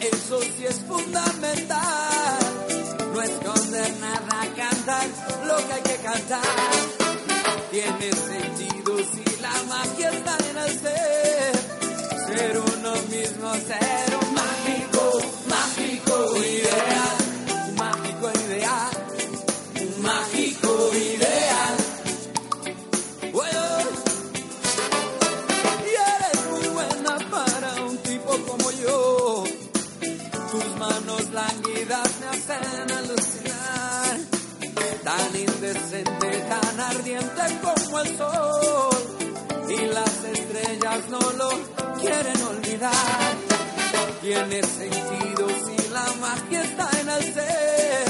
eso sí es fundamental. No lo quieren olvidar. Tiene sentido si la magia está en el ser.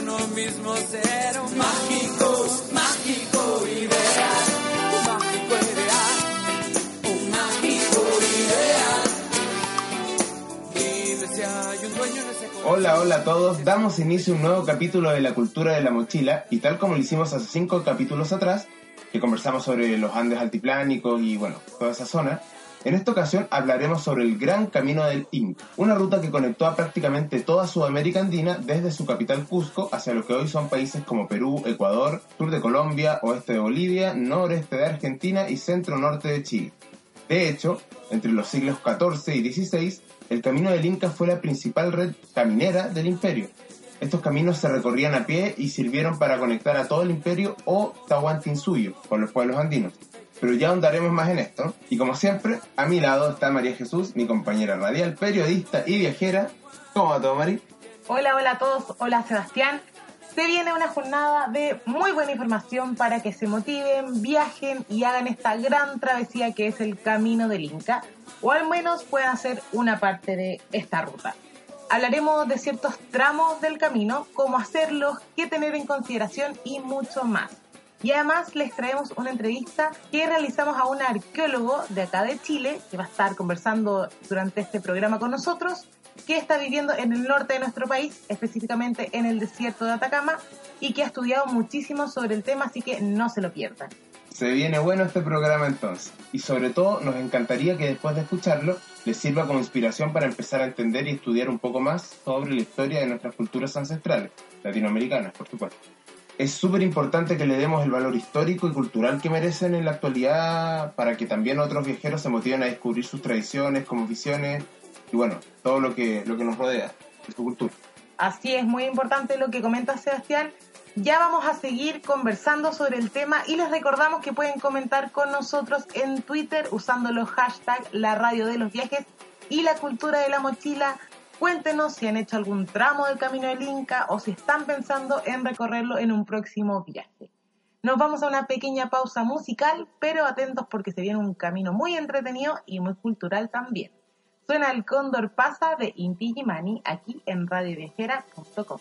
Uno mismo, ser un mágico, mágico ideal. Un mágico ideal. Un mágico ideal. Hola, hola a todos. Damos inicio a un nuevo capítulo de la cultura de la mochila y tal como lo hicimos hace cinco capítulos atrás, que conversamos sobre los Andes altiplánicos y bueno, toda esa zona, en esta ocasión hablaremos sobre el Gran Camino del Inca, una ruta que conectó a prácticamente toda Sudamérica andina desde su capital Cusco hacia lo que hoy son países como Perú, Ecuador, sur de Colombia, oeste de Bolivia, noreste de Argentina y centro-norte de Chile. De hecho, entre los siglos XIV y XVI, el Camino del Inca fue la principal red caminera del imperio. Estos caminos se recorrían a pie y sirvieron para conectar a todo el imperio o Tahuantinsuyo con los pueblos andinos. Pero ya ahondaremos más en esto. Y como siempre, a mi lado está María Jesús, mi compañera radial, periodista y viajera. ¿Cómo va todo? Hola, hola a todos. Hola, Sebastián. Se viene una jornada de muy buena información para que se motiven, viajen y hagan esta gran travesía que es el Camino del Inca, o al menos puedan hacer una parte de esta ruta. Hablaremos de ciertos tramos del camino, cómo hacerlos, qué tener en consideración y mucho más. Y además les traemos una entrevista que realizamos a un arqueólogo de acá de Chile, que va a estar conversando durante este programa con nosotros, que está viviendo en el norte de nuestro país, específicamente en el desierto de Atacama, y que ha estudiado muchísimo sobre el tema, así que no se lo pierdan. Se viene bueno este programa entonces. Y sobre todo nos encantaría que después de escucharlo les sirva como inspiración para empezar a entender y estudiar un poco más sobre la historia de nuestras culturas ancestrales, latinoamericanas, por supuesto. Es súper importante que le demos el valor histórico y cultural que merecen en la actualidad para que también otros viajeros se motiven a descubrir sus tradiciones, como visiones y bueno, todo lo que, lo que nos rodea de su cultura. Así es, muy importante lo que comenta Sebastián. Ya vamos a seguir conversando sobre el tema y les recordamos que pueden comentar con nosotros en Twitter usando los hashtags La Radio de los Viajes y La Cultura de la Mochila. Cuéntenos si han hecho algún tramo del Camino del Inca o si están pensando en recorrerlo en un próximo viaje. Nos vamos a una pequeña pausa musical, pero atentos porque se viene un camino muy entretenido y muy cultural también. Suena el Cóndor Pasa de Inti Gimani aquí en radioviajera.com.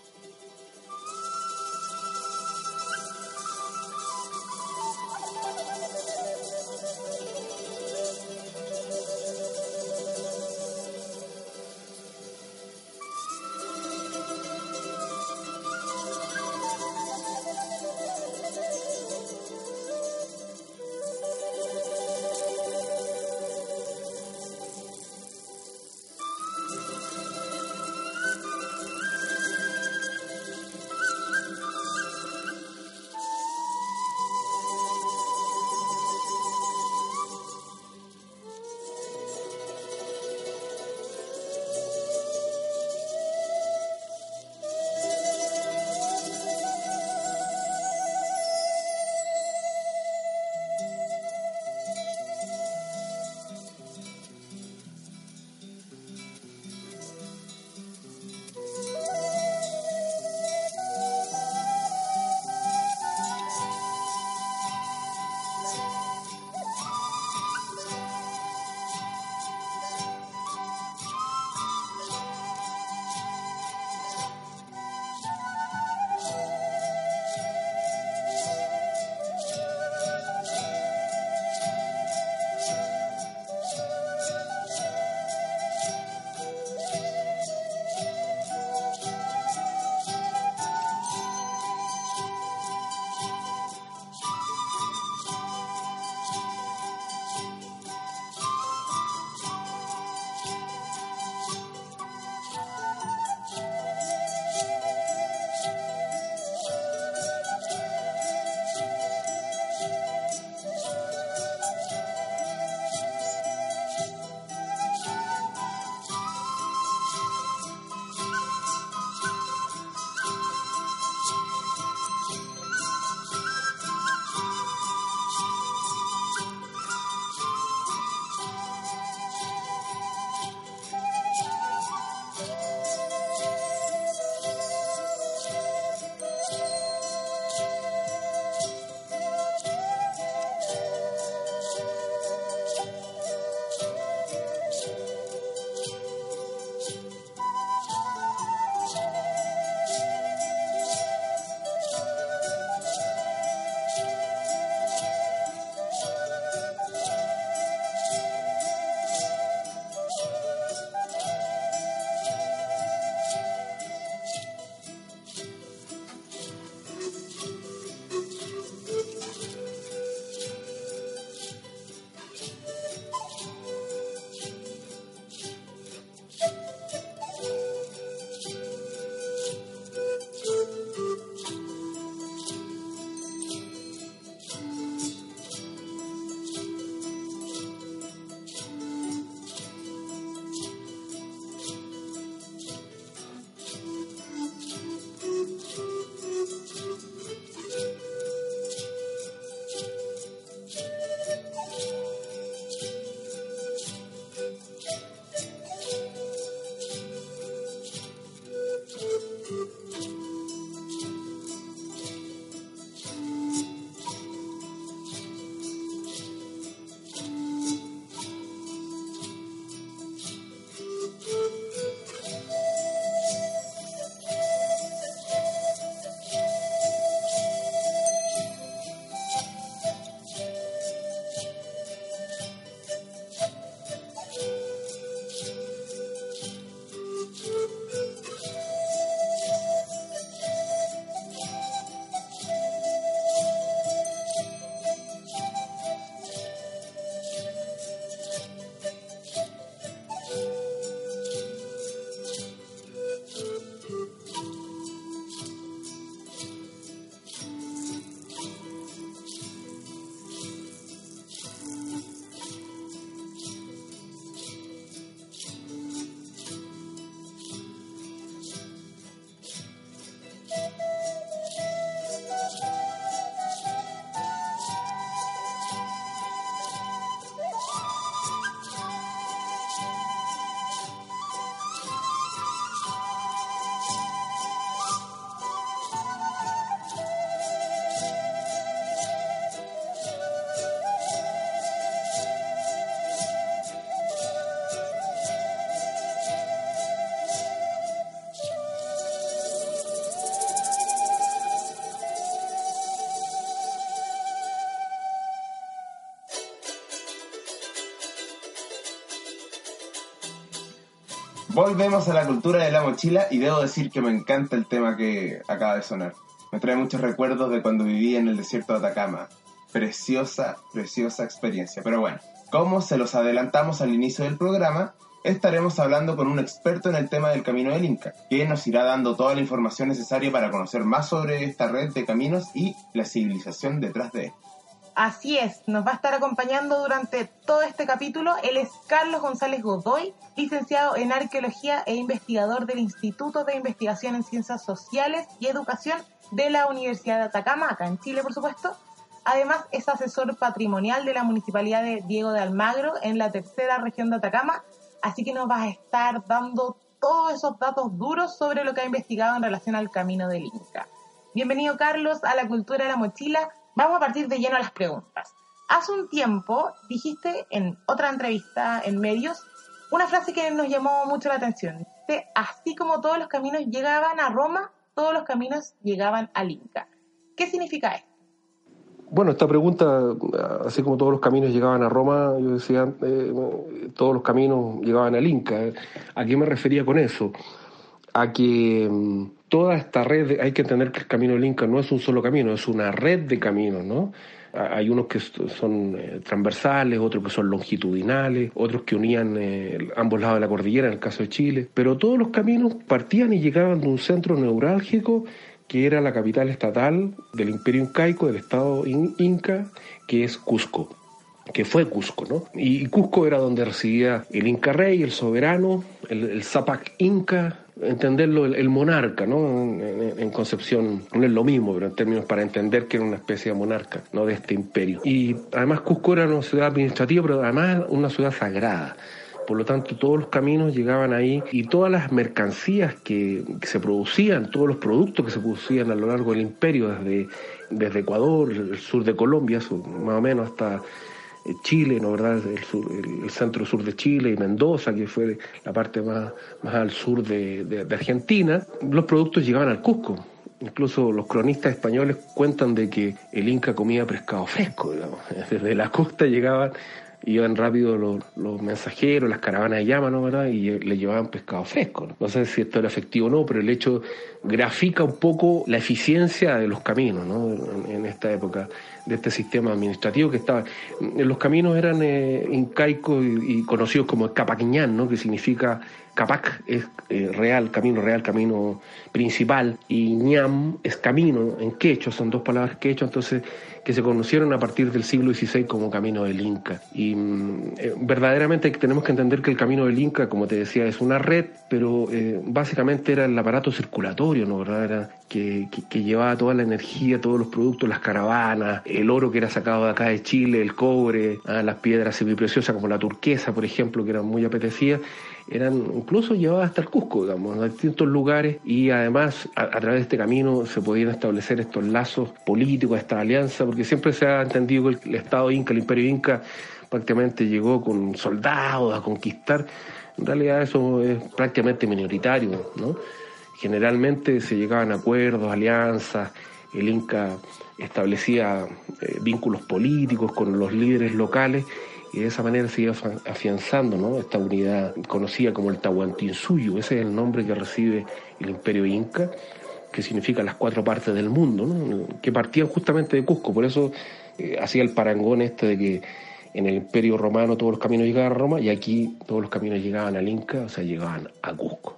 Volvemos a la cultura de la mochila y debo decir que me encanta el tema que acaba de sonar. Me trae muchos recuerdos de cuando viví en el desierto de Atacama. Preciosa, preciosa experiencia. Pero bueno, como se los adelantamos al inicio del programa, estaremos hablando con un experto en el tema del Camino del Inca, que nos irá dando toda la información necesaria para conocer más sobre esta red de caminos y la civilización detrás de él. Así es, nos va a estar acompañando durante todo este capítulo. Él es Carlos González Godoy, licenciado en Arqueología e investigador del Instituto de Investigación en Ciencias Sociales y Educación de la Universidad de Atacama, acá en Chile, por supuesto. Además, es asesor patrimonial de la Municipalidad de Diego de Almagro en la tercera región de Atacama Así que nos vas a estar dando todos esos datos duros sobre lo que ha investigado en relación al camino del Inca. Bienvenido Carlos a la cultura de la mochila. Vamos a partir de lleno a las preguntas. Hace un tiempo dijiste en otra entrevista en medios una frase que nos llamó mucho la atención. así como todos los caminos llegaban a Roma, todos los caminos llegaban al Inca. ¿Qué significa esto? Bueno, esta pregunta, así como todos los caminos llegaban a Roma, yo decía, eh, todos los caminos llegaban al Inca. ¿A qué me refería con eso? A que mm, toda esta red, hay que entender que el camino del Inca no es un solo camino, es una red de caminos, ¿no? Hay unos que son eh, transversales, otros que son longitudinales, otros que unían eh, ambos lados de la cordillera, en el caso de Chile, pero todos los caminos partían y llegaban de un centro neurálgico que era la capital estatal del imperio incaico, del estado inca, que es Cusco que fue Cusco, ¿no? Y Cusco era donde residía el Inca Rey, el soberano, el, Zapac Inca, entenderlo, el, monarca, ¿no? En, concepción, no es lo mismo, pero en términos para entender que era una especie de monarca, ¿no? De este imperio. Y además Cusco era una ciudad administrativa, pero además una ciudad sagrada. Por lo tanto, todos los caminos llegaban ahí y todas las mercancías que, se producían, todos los productos que se producían a lo largo del imperio, desde, desde Ecuador, el sur de Colombia, más o menos hasta Chile, ¿no verdad? El, centro sur de Chile y Mendoza, que fue la parte más, al sur de, Argentina, los productos llegaban al Cusco. Incluso los cronistas españoles cuentan de que el Inca comía pescado fresco, digamos. Desde la costa llegaban iban rápido los, mensajeros, las caravanas de llama, ¿no? ¿verdad? Y le llevaban pescado fresco. ¿no? sé si esto era efectivo o no, pero el hecho grafica un poco la eficiencia de los caminos, ¿no? En, esta época, de este sistema administrativo que estaba. Los caminos eran eh, incaicos y, conocidos como Capaquiñán, ¿no? Que significa Capac es eh, real, camino real, camino principal, y ñam es camino en quechua, son dos palabras quechua, entonces que se conocieron a partir del siglo XVI como camino del Inca. Y mm, eh, verdaderamente tenemos que entender que el camino del Inca, como te decía, es una red, pero eh, básicamente era el aparato circulatorio, ¿no? ¿verdad? Era que, llevaba toda la energía, todos los productos, las caravanas, el oro que era sacado de acá de Chile, el cobre, ah, las piedras semipreciosas como la turquesa, por ejemplo, que eran muy apetecidas eran incluso llevadas hasta el Cusco, digamos, a distintos lugares y además a, través de este camino se podían establecer estos lazos políticos, esta alianza, porque siempre se ha entendido que el, Estado Inca, el Imperio Inca, prácticamente llegó con soldados a conquistar. En realidad eso es prácticamente minoritario, ¿no? Generalmente se llegaban a acuerdos, alianzas, el Inca establecía eh, vínculos políticos con los líderes locales y de esa manera se iba afianzando ¿no? esta unidad conocida como el Tahuantinsuyo, ese es el nombre que recibe el imperio inca, que significa las cuatro partes del mundo, que partían justamente de Cusco, por eso eh, hacía el parangón este de que en el imperio romano todos los caminos llegaban a Roma y aquí todos los caminos llegaban al Inca, o sea, llegaban a Cusco.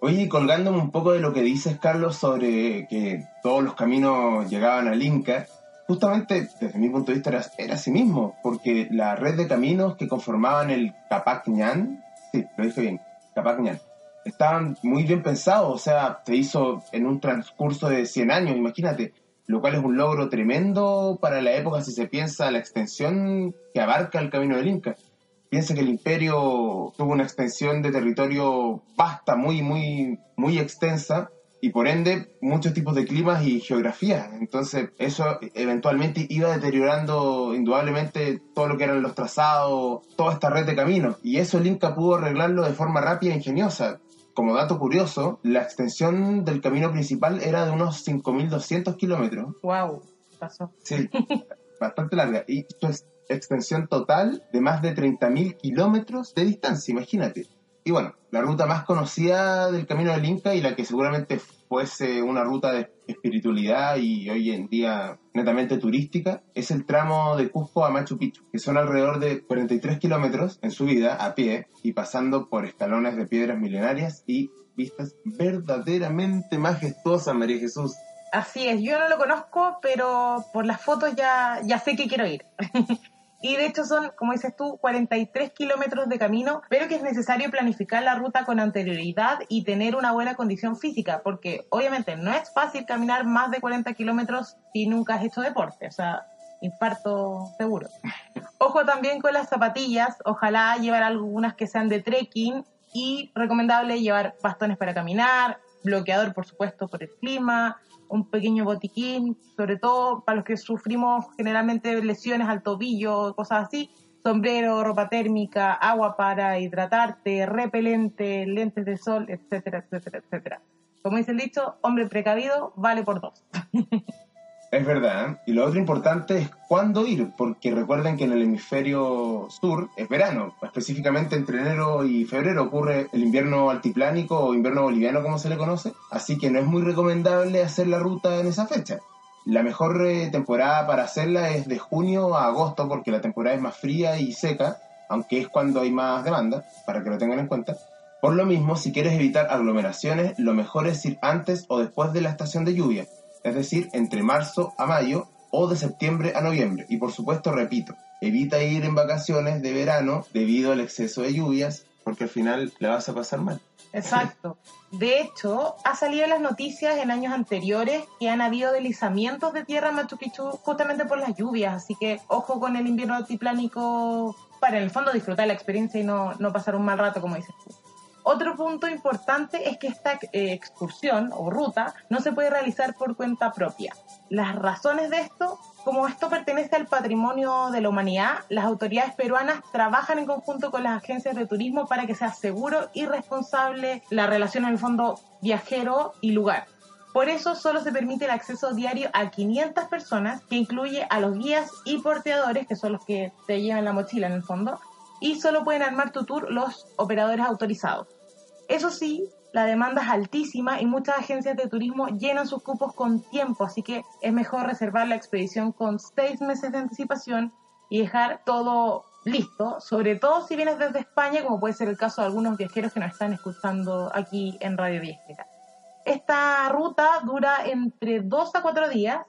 Oye, colgándome un poco de lo que dices, Carlos, sobre que todos los caminos llegaban al Inca, justamente desde mi punto de vista era, así mismo, porque la red de caminos que conformaban el Capac Ñan, sí, lo dije bien, Capac Ñan, estaban muy bien pensados, o sea, se hizo en un transcurso de 100 años, imagínate, lo cual es un logro tremendo para la época si se piensa la extensión que abarca el camino del Inca. Piensa que el imperio tuvo una extensión de territorio vasta, muy, muy, muy extensa, y por ende muchos tipos de climas y geografías. Entonces eso eventualmente iba deteriorando indudablemente todo lo que eran los trazados, toda esta red de caminos. Y eso el Inca pudo arreglarlo de forma rápida e ingeniosa. Como dato curioso, la extensión del camino principal era de unos 5.200 kilómetros. ¡Wow! Pasó. Sí, bastante larga. Y esto es extensión total de más de 30.000 kilómetros de distancia, imagínate Y bueno, la ruta más conocida del Camino del Inca y la que seguramente fuese una ruta de espiritualidad y hoy en día netamente turística, es el tramo de Cusco a Machu Picchu, que son alrededor de 43 kilómetros en subida a pie y pasando por escalones de piedras milenarias y vistas verdaderamente majestuosas, María Jesús. Así es, yo no lo conozco, pero por las fotos ya, ya sé que quiero ir. Y de hecho son, como dices tú, 43 kilómetros de camino, pero que es necesario planificar la ruta con anterioridad y tener una buena condición física, porque obviamente no es fácil caminar más de 40 kilómetros si nunca has hecho deporte, o sea, infarto seguro. Ojo también con las zapatillas, ojalá llevar algunas que sean de trekking y recomendable llevar bastones para caminar, bloqueador por supuesto por el clima, un pequeño botiquín, sobre todo para los que sufrimos generalmente lesiones al tobillo, cosas así, sombrero, ropa térmica, agua para hidratarte, repelente, lentes de sol, etcétera, etcétera, etcétera. Como dice el dicho, hombre precavido vale por dos. Es verdad. Y lo otro importante es cuándo ir, porque recuerden que en el hemisferio sur es verano. Específicamente entre enero y febrero ocurre el invierno altiplánico o invierno boliviano, como se le conoce. Así que no es muy recomendable hacer la ruta en esa fecha. La mejor eh, temporada para hacerla es de junio a agosto, porque la temporada es más fría y seca, aunque es cuando hay más demanda, para que lo tengan en cuenta. Por lo mismo, si quieres evitar aglomeraciones, lo mejor es ir antes o después de la estación de lluvia es decir, entre marzo a mayo o de septiembre a noviembre. Y por supuesto, repito, evita ir en vacaciones de verano debido al exceso de lluvias, porque al final le vas a pasar mal. Exacto. De hecho, ha salido en las noticias en años anteriores que han habido deslizamientos de tierra en Machu Picchu justamente por las lluvias, así que ojo con el invierno altiplánico para en el fondo disfrutar la experiencia y no, no pasar un mal rato, como dices tú. Otro punto importante es que esta eh, excursión o ruta no se puede realizar por cuenta propia. Las razones de esto, como esto pertenece al patrimonio de la humanidad, las autoridades peruanas trabajan en conjunto con las agencias de turismo para que sea seguro y responsable la relación en el fondo viajero y lugar. Por eso solo se permite el acceso diario a 500 personas, que incluye a los guías y porteadores, que son los que te llevan la mochila en el fondo, y solo pueden armar tu tour los operadores autorizados. Eso sí, la demanda es altísima y muchas agencias de turismo llenan sus cupos con tiempo, así que es mejor reservar la expedición con seis meses de anticipación y dejar todo listo, sobre todo si vienes desde España, como puede ser el caso de algunos viajeros que nos están escuchando aquí en Radio Viajera. Esta ruta dura entre dos a cuatro días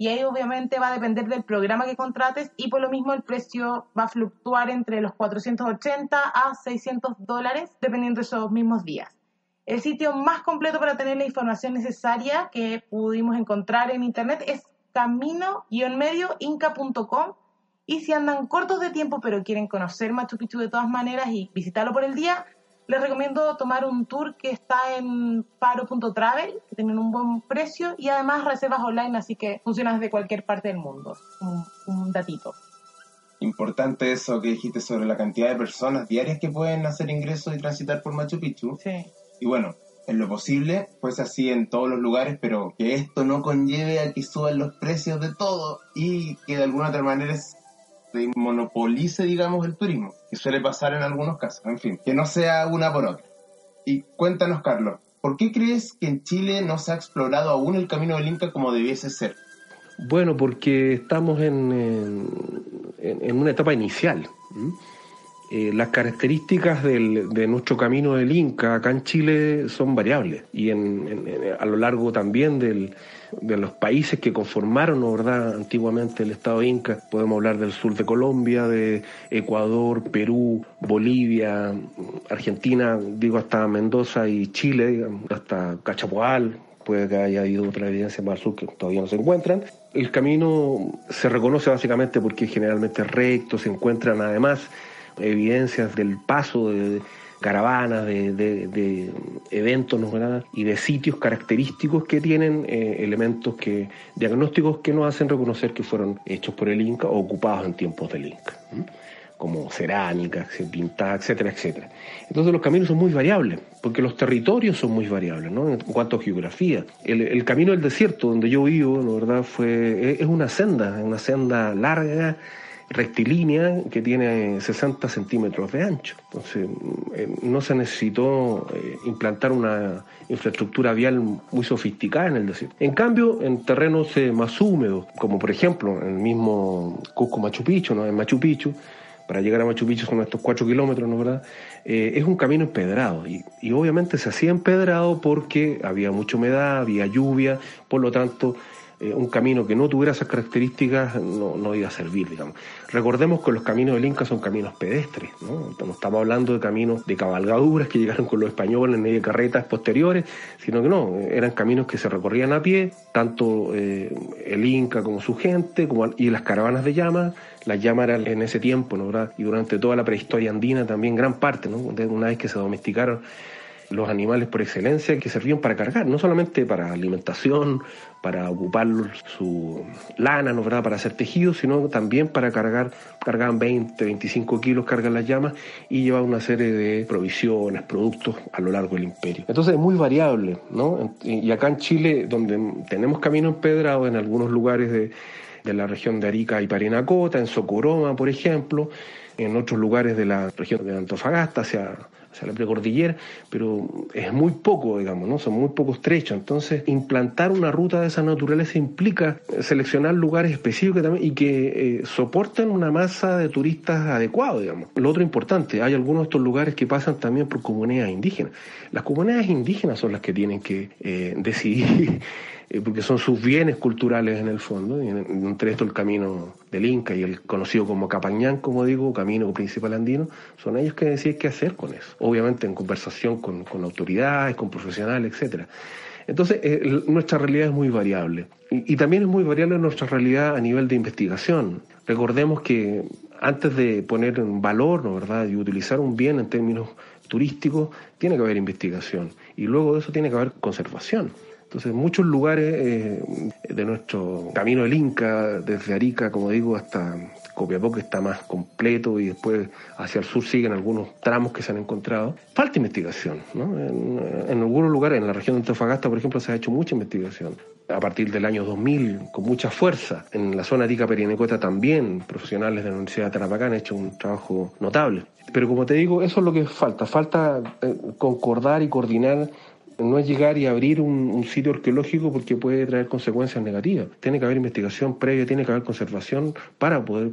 y ahí obviamente va a depender del programa que contrates y por lo mismo el precio va a fluctuar entre los 480 a 600 dólares dependiendo de esos mismos días. El sitio más completo para tener la información necesaria que pudimos encontrar en internet es camino-medio-inca.com y si andan cortos de tiempo pero quieren conocer Machu Picchu de todas maneras y visitarlo por el día, les recomiendo tomar un tour que está en paro.travel, que tienen un buen precio y además reservas online, así que funciona desde cualquier parte del mundo. Un, un datito. Importante eso que dijiste sobre la cantidad de personas diarias que pueden hacer ingresos y transitar por Machu Picchu. Sí. Y bueno, en lo posible, pues así en todos los lugares, pero que esto no conlleve a que suban los precios de todo y que de alguna otra manera monopolice, digamos, el turismo, que suele pasar en algunos casos. En fin, que no sea una por otra. Y cuéntanos, Carlos, ¿por qué crees que en Chile no se ha explorado aún el camino del Inca como debiese ser? Bueno, porque estamos en, en, una etapa inicial. Eh, las características del, de nuestro camino del Inca acá en Chile son variables y en, a lo largo también del, de los países que conformaron ¿verdad? antiguamente el Estado Inca. Podemos hablar del sur de Colombia, de Ecuador, Perú, Bolivia, Argentina, digo hasta Mendoza y Chile, hasta Cachapoal, puede que haya habido otra evidencia más al sur que todavía no se encuentran. El camino se reconoce básicamente porque generalmente recto, se encuentran además evidencias del paso de caravanas, de, de, de eventos ¿no? y de sitios característicos que tienen eh, elementos que diagnósticos que nos hacen reconocer que fueron hechos por el Inca o ocupados en tiempos del Inca, como cerámica, pintada, etcétera, etcétera. Entonces los caminos son muy variables, porque los territorios son muy variables, ¿no? En cuanto a geografía. El, el camino del desierto, donde yo vivo, la verdad, fue, es una senda, una senda larga, rectilínea que tiene 60 centímetros de ancho. Entonces, eh, no se necesitó eh, implantar una infraestructura vial muy sofisticada en el desierto. En cambio, en terrenos eh, más húmedos, como por ejemplo en el mismo Cusco Machu Picchu, ¿no? en Machu Picchu, para llegar a Machu Picchu son estos cuatro kilómetros, ¿no verdad? es un camino empedrado y, y obviamente se hacía empedrado porque había mucha humedad, había lluvia, por lo tanto un camino que no tuviera esas características no, no, iba a servir, digamos. Recordemos que los caminos del Inca son caminos pedestres, ¿no? No estamos hablando de caminos de cabalgaduras que llegaron con los españoles en medio de carretas posteriores, sino que no, eran caminos que se recorrían a pie, tanto eh, el Inca como su gente, y las caravanas de llamas, las llamas eran en ese tiempo, ¿no? Y durante toda la prehistoria andina también gran parte, ¿no? Una vez que se domesticaron los animales por excelencia que servían para cargar, no solamente para alimentación, para ocupar su lana, ¿no verdad? para hacer tejidos, sino también para cargar, cargaban 20, 25 kilos, cargan las llamas y llevaban una serie de provisiones, productos a lo largo del imperio. Entonces es muy variable, ¿no? Y acá en Chile, donde tenemos caminos empedrados en algunos lugares de, de la región de Arica y Parinacota, en Socoroma, por ejemplo, en otros lugares de la región de Antofagasta, hacia sea, la precordillera, pero es muy poco, digamos, ¿no? Son muy poco estrechos. Entonces, implantar una ruta de esa naturaleza implica seleccionar lugares específicos también y que eh, soporten una masa de turistas adecuado, digamos. Lo otro importante, hay algunos de estos lugares que pasan también por comunidades indígenas. Las comunidades indígenas son las que tienen que eh, decidir eh, porque son sus bienes culturales en el fondo, y entre esto el camino del Inca y el conocido como Capañán, como digo, camino principal andino, son ellos que deciden qué hacer con eso, obviamente en conversación con, autoridades, con profesionales, etcétera. Entonces, eh, nuestra realidad es muy variable. Y, y, también es muy variable nuestra realidad a nivel de investigación. Recordemos que antes de poner en valor, ¿no, verdad?, y utilizar un bien en términos turísticos, tiene que haber investigación. Y luego de eso tiene que haber conservación. Entonces, muchos lugares eh, de nuestro camino del Inca, desde Arica, como digo, hasta Copiapó, que está más completo, y después hacia el sur siguen algunos tramos que se han encontrado. Falta investigación, ¿no? En, algunos lugares, en la región de Antofagasta, por ejemplo, se ha hecho mucha investigación. A partir del año 2000, con mucha fuerza. En la zona Arica Perianecota también, profesionales de la Universidad de Tarapacá han hecho un trabajo notable. Pero como te digo, eso es lo que falta. Falta eh, concordar y coordinar no es llegar y abrir un, sitio arqueológico porque puede traer consecuencias negativas. Tiene que haber investigación previa, tiene que haber conservación para poder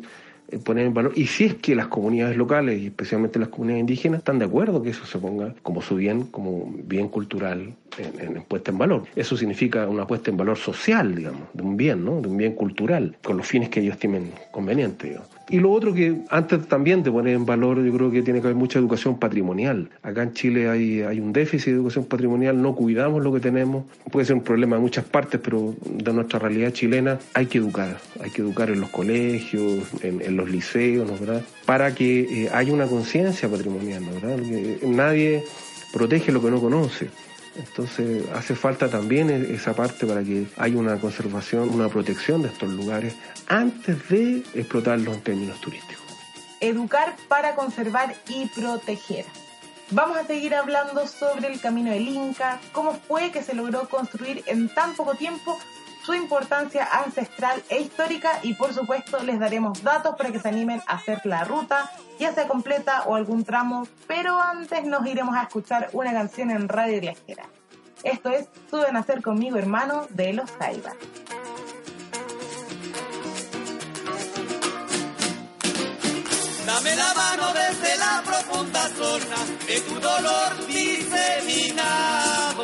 eh, poner en valor. Y si es que las comunidades locales, y especialmente las comunidades indígenas, están de acuerdo que eso se ponga como su bien, como bien cultural en, puesta en valor. Eso significa una puesta en valor social, digamos, de un bien, ¿no? De un bien cultural, con los fines que ellos tienen convenientes. Y lo otro que antes también de poner en valor, yo creo que tiene que haber mucha educación patrimonial. Acá en Chile hay, hay un déficit de educación patrimonial, no cuidamos lo que tenemos. Puede ser un problema en muchas partes, pero de nuestra realidad chilena hay que educar. Hay que educar en los colegios, en, los liceos, ¿no? ¿verdad? Para que eh, haya una conciencia patrimonial, ¿no? ¿verdad? nadie protege lo que no conoce. Entonces hace falta también e-, esa parte para que haya una conservación, una protección de estos lugares antes de explotarlos en términos turísticos. Educar para conservar y proteger. Vamos a seguir hablando sobre el camino del Inca, cómo fue que se logró construir en tan poco tiempo, su importancia ancestral e histórica y por supuesto les daremos datos para que se animen a hacer la ruta, ya sea completa o algún tramo, pero antes nos iremos a escuchar una canción en Radio Viajera. Esto es Suben a ser conmigo hermano de los Jaivas. Dame la mano desde la profunda zona de tu dolor diseminado.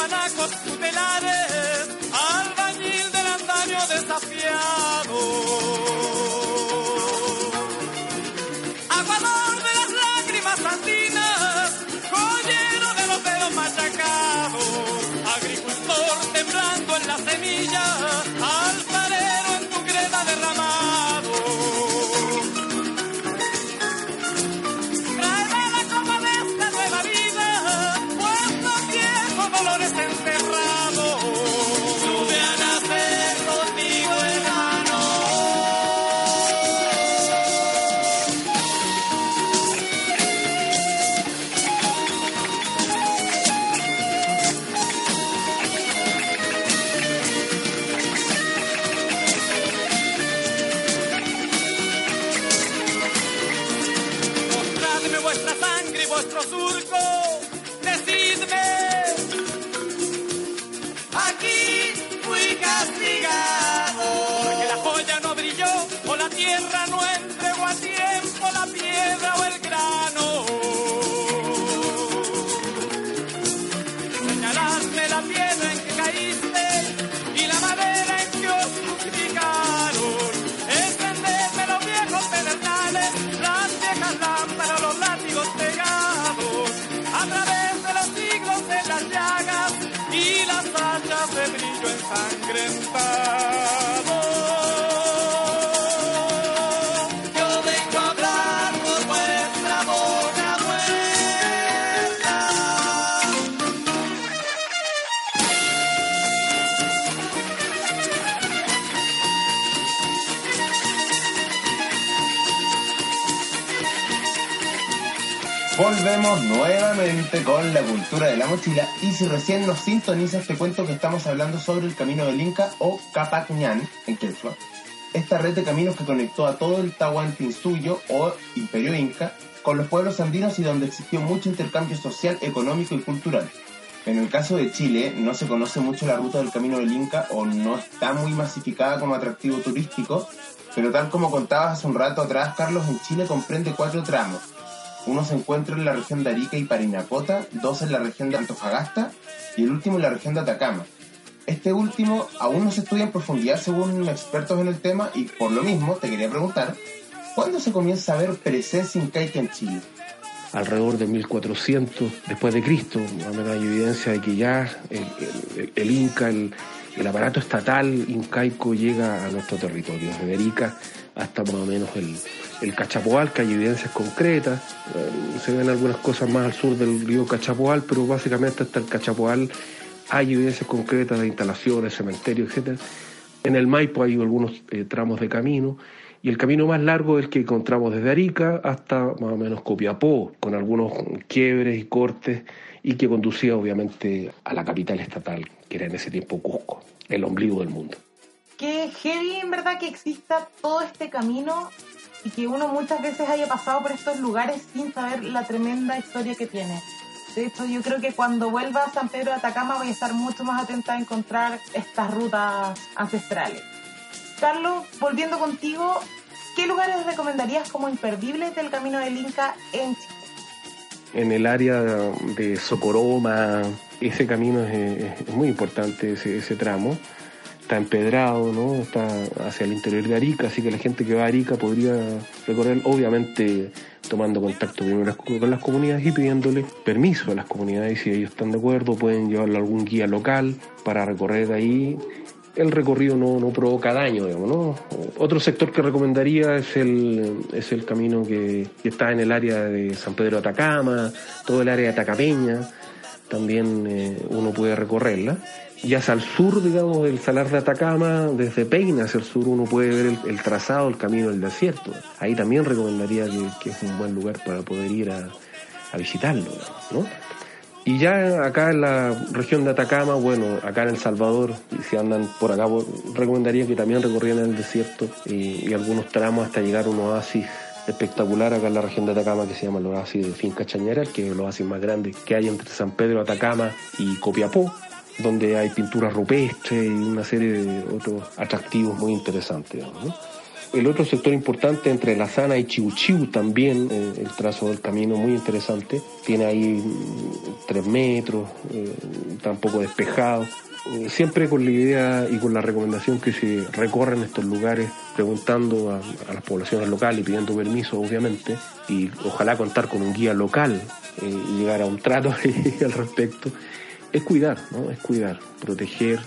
Guanacos tutelares, con la cultura de la mochila y si recién nos sintonizas te cuento que estamos hablando sobre el camino del Inca o Capac en Quechua. Esta red de caminos que conectó a todo el Tahuantinsuyo o Imperio Inca con los pueblos andinos y donde existió mucho intercambio social, económico y cultural. En el caso de Chile, no se conoce mucho la ruta del Camino del Inca o no está muy masificada como atractivo turístico, pero tal como contabas hace un rato atrás, Carlos, en Chile comprende cuatro tramos. Uno se encuentra en la región de Arica y Parinacota, dos en la región de Antofagasta y el último en la región de Atacama. Este último aún no se estudia en profundidad según expertos en el tema y por lo mismo te quería preguntar, ¿cuándo se comienza a ver presencia incaica en Chile? alrededor de 1400 después de Cristo. Hay evidencia de que ya el, Inca, el, aparato estatal incaico llega a nuestro territorio, desde Arica hasta más o menos el, el Cachapoal, que hay evidencias concretas. Eh, se ven algunas cosas más al sur del río Cachapoal, pero básicamente hasta el Cachapoal hay evidencias concretas de instalaciones, cementerios, etc. En el Maipo hay algunos eh, tramos de camino y el camino más largo es que encontramos desde Arica hasta más o menos Copiapó, con algunos quiebres y cortes, y que conducía obviamente a la capital estatal, que era en ese tiempo Cusco, el ombligo del mundo. Qué heavy en verdad que exista todo este camino y que uno muchas veces haya pasado por estos lugares sin saber la tremenda historia que tiene. De hecho, yo creo que cuando vuelva a San Pedro de Atacama voy a estar mucho más atenta a encontrar estas rutas ancestrales. Carlos, volviendo contigo, ¿qué lugares recomendarías como imperdibles del Camino del Inca en Chile? En el área de Socoroma, ese camino es, muy importante, ese, tramo. Está empedrado, ¿no? Está hacia el interior de Arica, así que la gente que va a Arica podría recorrer, obviamente tomando contacto con las comunidades y pidiéndole permiso a las comunidades si ellos están de acuerdo, pueden llevarle algún guía local para recorrer ahí el recorrido no, no provoca daño, digamos, ¿no? Otro sector que recomendaría es el, es el camino que, está en el área de San Pedro de Atacama, todo el área de Atacapeña, también eh, uno puede recorrerla. Y hacia el sur, digamos, el Salar de Atacama, desde Peina hacia el sur, uno puede ver el, trazado, el camino del desierto. Ahí también recomendaría que, es un buen lugar para poder ir a, visitarlo, ¿no? Y ya acá en la región de Atacama, bueno, acá en El Salvador, si andan por acá, recomendaría que también recorrieran el desierto y, algunos tramos hasta llegar a un oasis espectacular acá en la región de Atacama que se llama el oasis de Finca Chañera, que es el oasis más grande que hay entre San Pedro, Atacama y Copiapó, donde hay pinturas rupestres y una serie de otros atractivos muy interesantes. El otro sector importante entre La Sana y Chiu también, eh, el trazo del camino muy interesante, tiene ahí mm, tres metros, eh, despejado. Eh, siempre con la idea y con la recomendación que se recorren estos lugares preguntando a, las poblaciones locales y pidiendo permiso, obviamente, y ojalá contar con un guía local y llegar a un trato al respecto, es cuidar, ¿no? Es cuidar, proteger,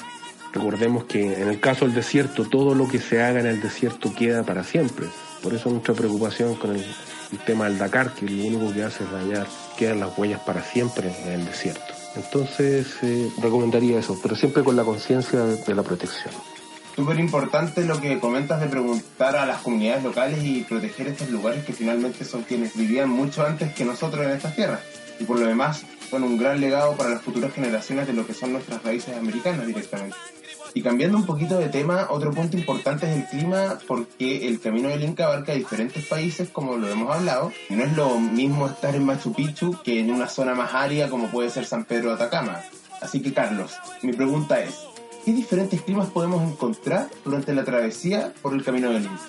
Recordemos que en el caso del desierto, todo lo que se haga en el desierto queda para siempre. Por eso nuestra preocupación con el, tema del Dakar, que lo único que hace es dañar, quedan las huellas para siempre en el desierto. Entonces, eh, recomendaría eso, pero siempre con la conciencia de, la protección. Súper importante lo que comentas de preguntar a las comunidades locales y proteger estos lugares que finalmente son quienes vivían mucho antes que nosotros en estas tierras. Y por lo demás, son un gran legado para las futuras generaciones de lo que son nuestras raíces americanas directamente. Y cambiando un poquito de tema, otro punto importante es el clima, porque el Camino del Inca abarca diferentes países, como lo hemos hablado. No es lo mismo estar en Machu Picchu que en una zona más árida como puede ser San Pedro de Atacama. Así que, Carlos, mi pregunta es, ¿qué diferentes climas podemos encontrar durante la travesía por el Camino del Inca?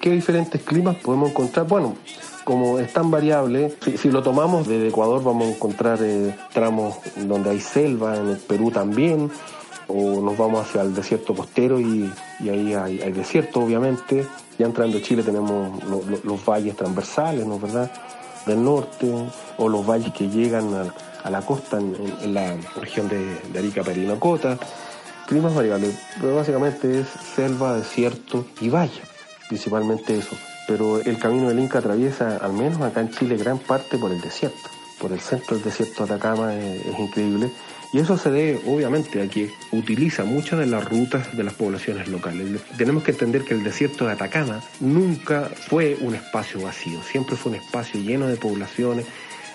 ¿Qué diferentes climas podemos encontrar? Bueno, como es tan variable, si, lo tomamos desde Ecuador vamos a encontrar eh, tramos donde hay selva, en el Perú también, o nos vamos hacia el desierto costero y, ahí hay, desierto obviamente. Ya entrando a Chile tenemos los valles transversales, ¿no verdad? Del norte, o los valles que llegan a, la costa en, la región de, Arica, Perinacota. Climas variables, pero básicamente es selva, desierto y valle, principalmente eso. Pero el camino del Inca atraviesa, al menos acá en Chile, gran parte por el desierto. Por el centro del desierto de Atacama es increíble y eso se debe, obviamente, a que utiliza muchas de las rutas de las poblaciones locales. Tenemos que entender que el desierto de Atacama nunca fue un espacio vacío, siempre fue un espacio lleno de poblaciones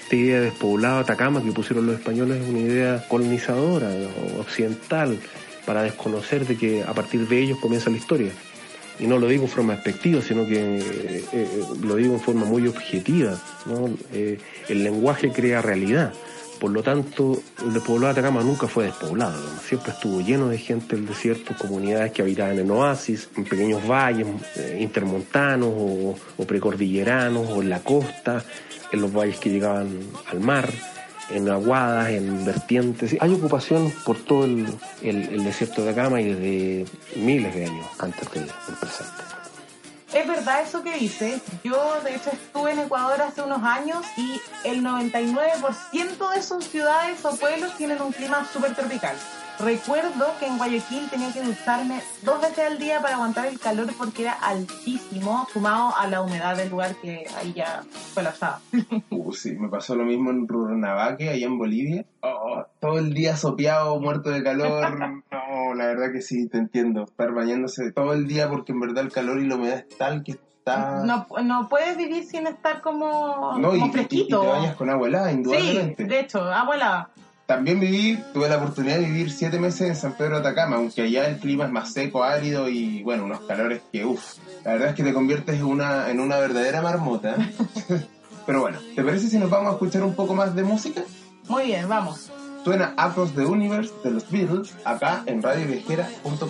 esta idea de despoblado de Atacama que pusieron los españoles es una idea colonizadora, occidental, para desconocer de que a partir de ellos comienza la historia. Y no lo digo en forma despectiva, sino que eh, eh, lo digo en forma muy objetiva. Eh, el lenguaje crea realidad. Por lo tanto, el despoblado de Atacama nunca fue despoblado. Siempre estuvo lleno de gente el desierto, comunidades que habitaban en oasis, en pequeños valles intermontanos o precordilleranos o en la costa, en los valles que llegaban al mar en aguadas, en vertientes. Hay ocupación por todo el, desierto de Atacama y desde miles de años antes del presente. Es verdad eso que dices. Yo, de hecho, estuve en Ecuador hace unos años y el 99% de sus ciudades o pueblos tienen un clima súper tropical. Recuerdo que en Guayaquil tenía que ducharme dos veces al día para aguantar el calor porque era altísimo, sumado a la humedad del lugar que ahí ya colapsaba. Uh, sí, me pasó lo mismo en Rurrenabaque, allá en Bolivia. Oh, todo el día sopeado, muerto de calor. No, la verdad que sí, te entiendo. Estar bañándose todo el día porque en verdad el calor y la humedad es tal que está... No, no puedes vivir sin estar como, no, y, fresquito. Y, te bañas con agua helada, indudablemente. Sí, de hecho, agua helada. También viví, tuve la oportunidad de vivir siete meses en San Pedro de Atacama, aunque allá el clima es más seco, árido y bueno, unos calores que uff. La verdad es que te conviertes en una, en una verdadera marmota. Pero bueno, ¿te parece si nos vamos a escuchar un poco más de música? Muy bien, vamos. Suena Across the Universe de los Beatles acá en radioviajera.com.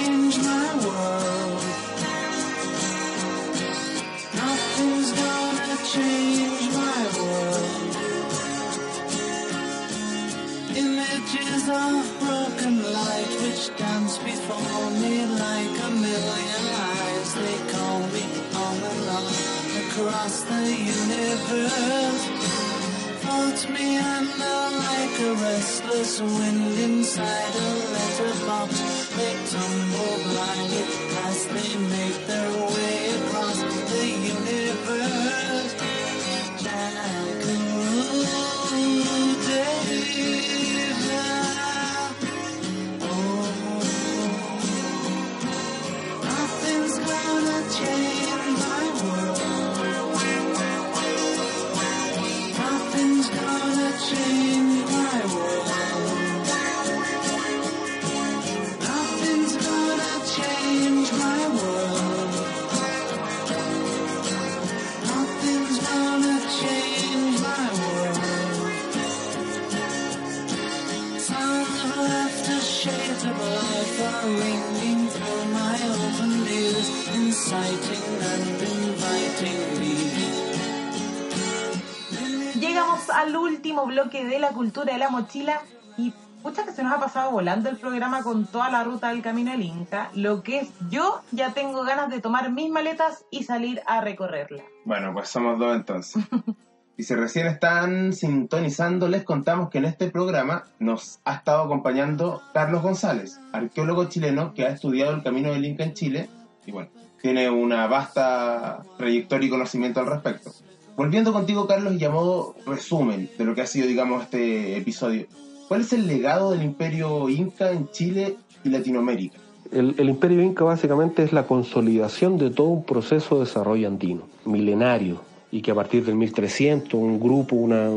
the universe. Floats me under like a restless wind inside a letterbox. They tumble blindly al último bloque de la cultura de la mochila y pucha que se nos ha pasado volando el programa con toda la ruta del camino del Inca. Lo que es yo ya tengo ganas de tomar mis maletas y salir a recorrerla. Bueno, pues somos dos entonces. Y si recién están sintonizando, les contamos que en este programa nos ha estado acompañando Carlos González, arqueólogo chileno que ha estudiado el camino del Inca en Chile y bueno, tiene una vasta trayectoria y conocimiento al respecto. Volviendo contigo, Carlos, y a modo resumen de lo que ha sido, digamos, este episodio, ¿cuál es el legado del imperio inca en Chile y Latinoamérica? El, el, imperio inca básicamente es la consolidación de todo un proceso de desarrollo andino, milenario, y que a partir del 1300 un grupo, una,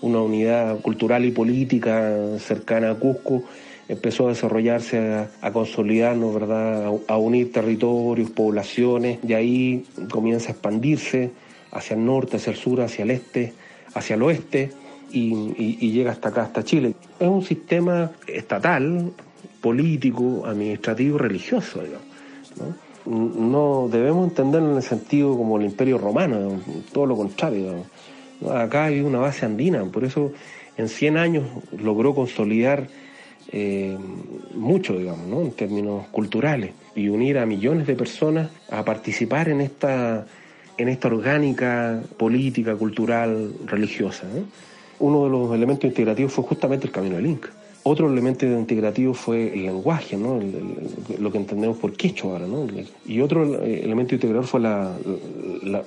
una unidad cultural y política cercana a Cusco empezó a desarrollarse, a, consolidarnos, ¿verdad? A, unir territorios, poblaciones, y ahí comienza a expandirse hacia el norte, hacia el sur, hacia el este, hacia el oeste, y, llega hasta acá, hasta Chile. Es un sistema estatal, político, administrativo, religioso, digamos. ¿no? debemos entenderlo en el sentido como el imperio romano, todo lo contrario. Acá hay una base andina, por eso en 100 años logró consolidar eh, mucho, digamos, ¿no? en términos culturales, y unir a millones de personas a participar en esta en esta orgánica política, cultural, religiosa. Uno de los elementos integrativos fue justamente el camino del Inca. Otro elemento integrativo fue el lenguaje, ¿no? lo que entendemos por quechua ahora. ¿no? Y otro elemento integrador fue la,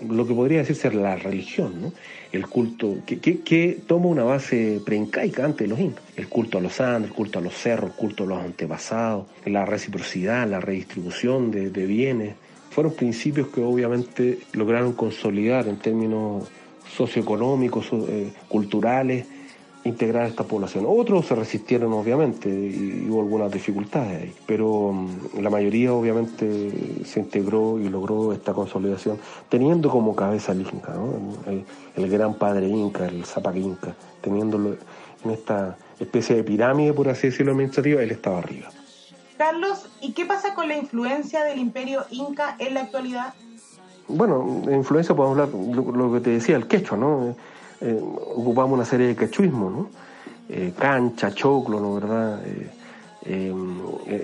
lo que podría decirse la religión, ¿no? el culto, que, que, toma una base preincaica antes de los incas. El culto a los Andes, el culto a los cerros, el culto a los antepasados, la reciprocidad, la redistribución de, de bienes. Fueron principios que obviamente lograron consolidar en términos socioeconómicos, eh, culturales, integrar a esta población. Otros se resistieron obviamente y, hubo algunas dificultades ahí, pero mm, la mayoría obviamente se integró y logró esta consolidación teniendo como cabeza al Inca, el, gran padre Inca, el Zapac Inca, teniéndolo en esta especie de pirámide, por así decirlo, administrativa, él estaba arriba. Carlos, ¿y qué pasa con la influencia del imperio Inca en la actualidad? Bueno, de influencia podemos hablar lo, lo que te decía, el quechua, ¿no? eh, ocupamos una serie de quechuismos, ¿no? Eh, cancha, choclo, ¿no verdad? Eh, eh,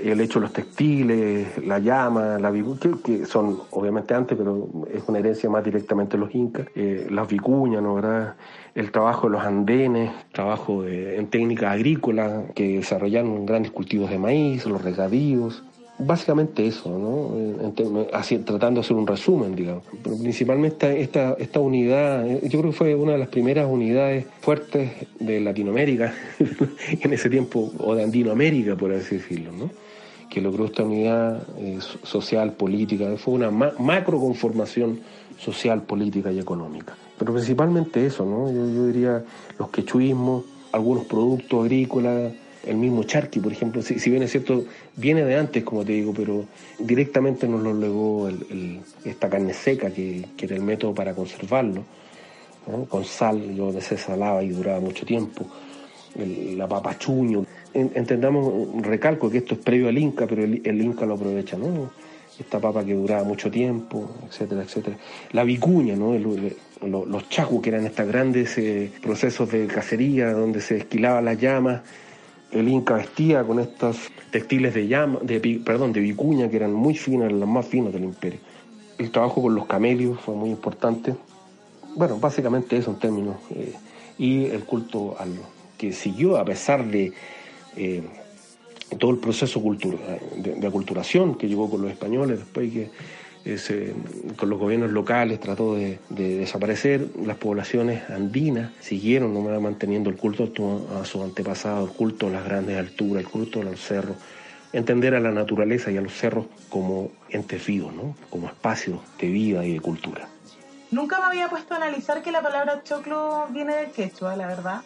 el hecho de los textiles, la llama, la vicuña, que, son obviamente antes, pero es una herencia más directamente de los incas, las vicuñas, ¿no verdad? El trabajo de los andenes, trabajo en técnicas agrícolas que desarrollaron grandes cultivos de maíz, los regadíos, Básicamente eso, ¿no? Tratando de hacer un resumen, digamos. Pero principalmente esta, esta unidad, yo creo que fue una de las primeras unidades fuertes de Latinoamérica en ese tiempo, o de Andinoamérica, por así decirlo, ¿no? que logró esta unidad eh, social, política, fue una macro conformación social, política y económica. Pero principalmente eso, ¿no? Yo, yo diría los quechuismos, algunos productos agrícolas, el mismo charqui, por ejemplo, si, bien es cierto, viene de antes, como te digo, pero directamente nos lo legó esta carne seca, que, era el método para conservarlo, con sal, donde se y duraba mucho tiempo, la papa chuño. entendamos, recalco que esto es previo al Inca, pero el, Inca lo aprovecha, ¿no? Esta papa que duraba mucho tiempo, etcétera, etcétera. La vicuña, ¿no? los chajus, que eran estos grandes eh, procesos de cacería donde se esquilaban las llamas el Inca vestía con estos textiles de llama, de, perdón, de vicuña que eran muy finas, las más finas del imperio. El trabajo con los camelios fue muy importante. Bueno, básicamente eso en términos. Eh, y el culto que siguió a pesar de eh, todo el proceso de, de, aculturación que llegó con los españoles después que con los gobiernos locales trató de, desaparecer, las poblaciones andinas siguieron manteniendo el culto a sus antepasados, el culto a las grandes alturas, el culto a los cerros, entender a la naturaleza y a los cerros como entes vivos, ¿no? como espacios de vida y de cultura. Nunca me había puesto a analizar que la palabra choclo viene del quechua, la verdad.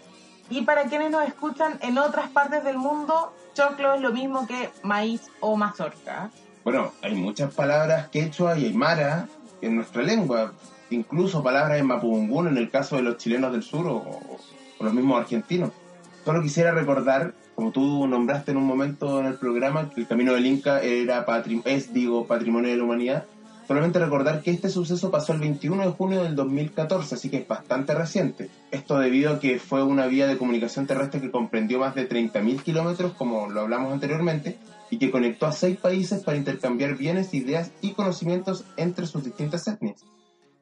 Y para quienes nos escuchan en otras partes del mundo, choclo es lo mismo que maíz o mazorca. Bueno, hay muchas palabras quechua y aymara en nuestra lengua, incluso palabras en mapudungún en el caso de los chilenos del sur o, los mismos argentinos. Solo quisiera recordar, como tú nombraste en un momento en el programa, que el camino del Inca era es, digo, patrimonio de la humanidad. Solamente recordar que este suceso pasó el 21 de junio del 2014, así que es bastante reciente. Esto debido a que fue una vía de comunicación terrestre que comprendió más de 30.000 kilómetros, como lo hablamos anteriormente, y que conectó a seis países para intercambiar bienes, ideas y conocimientos entre sus distintas etnias.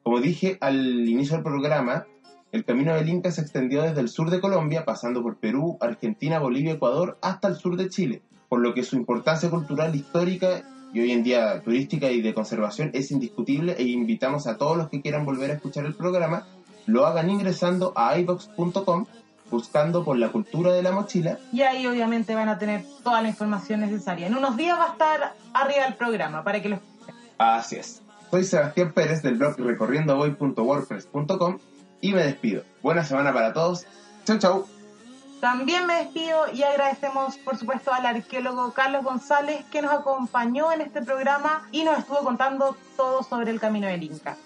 Como dije al inicio del programa, el camino del Inca se extendió desde el sur de Colombia, pasando por Perú, Argentina, Bolivia, Ecuador, hasta el sur de Chile, por lo que su importancia cultural, histórica y hoy en día turística y de conservación es indiscutible e invitamos a todos los que quieran volver a escuchar el programa, lo hagan ingresando a ibox.com buscando por la cultura de la mochila. Y ahí obviamente van a tener toda la información necesaria. En unos días va a estar arriba del programa para que lo escuchen. Así es. Soy Sebastián Pérez del blog recorriendovoy.wordpress.com y me despido. Buena semana para todos. Chau, chau. También me despido y agradecemos, por supuesto, al arqueólogo Carlos González que nos acompañó en este programa y nos estuvo contando todo sobre el camino del Inca.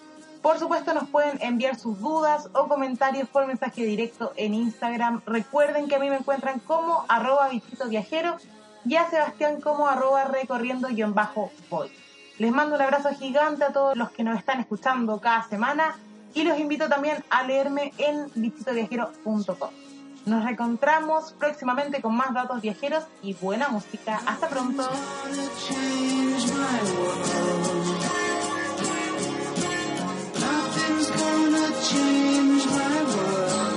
Por supuesto, nos pueden enviar sus dudas o comentarios por mensaje directo en Instagram. Recuerden que a mí me encuentran como arroba viajero y a Sebastián como arroba recorriendo-voy. Les mando un abrazo gigante a todos los que nos están escuchando cada semana y los invito también a leerme en visitoviajero.com. Nos reencontramos próximamente con más datos viajeros y buena música. Hasta pronto. Nothing's gonna change my world.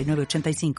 906985.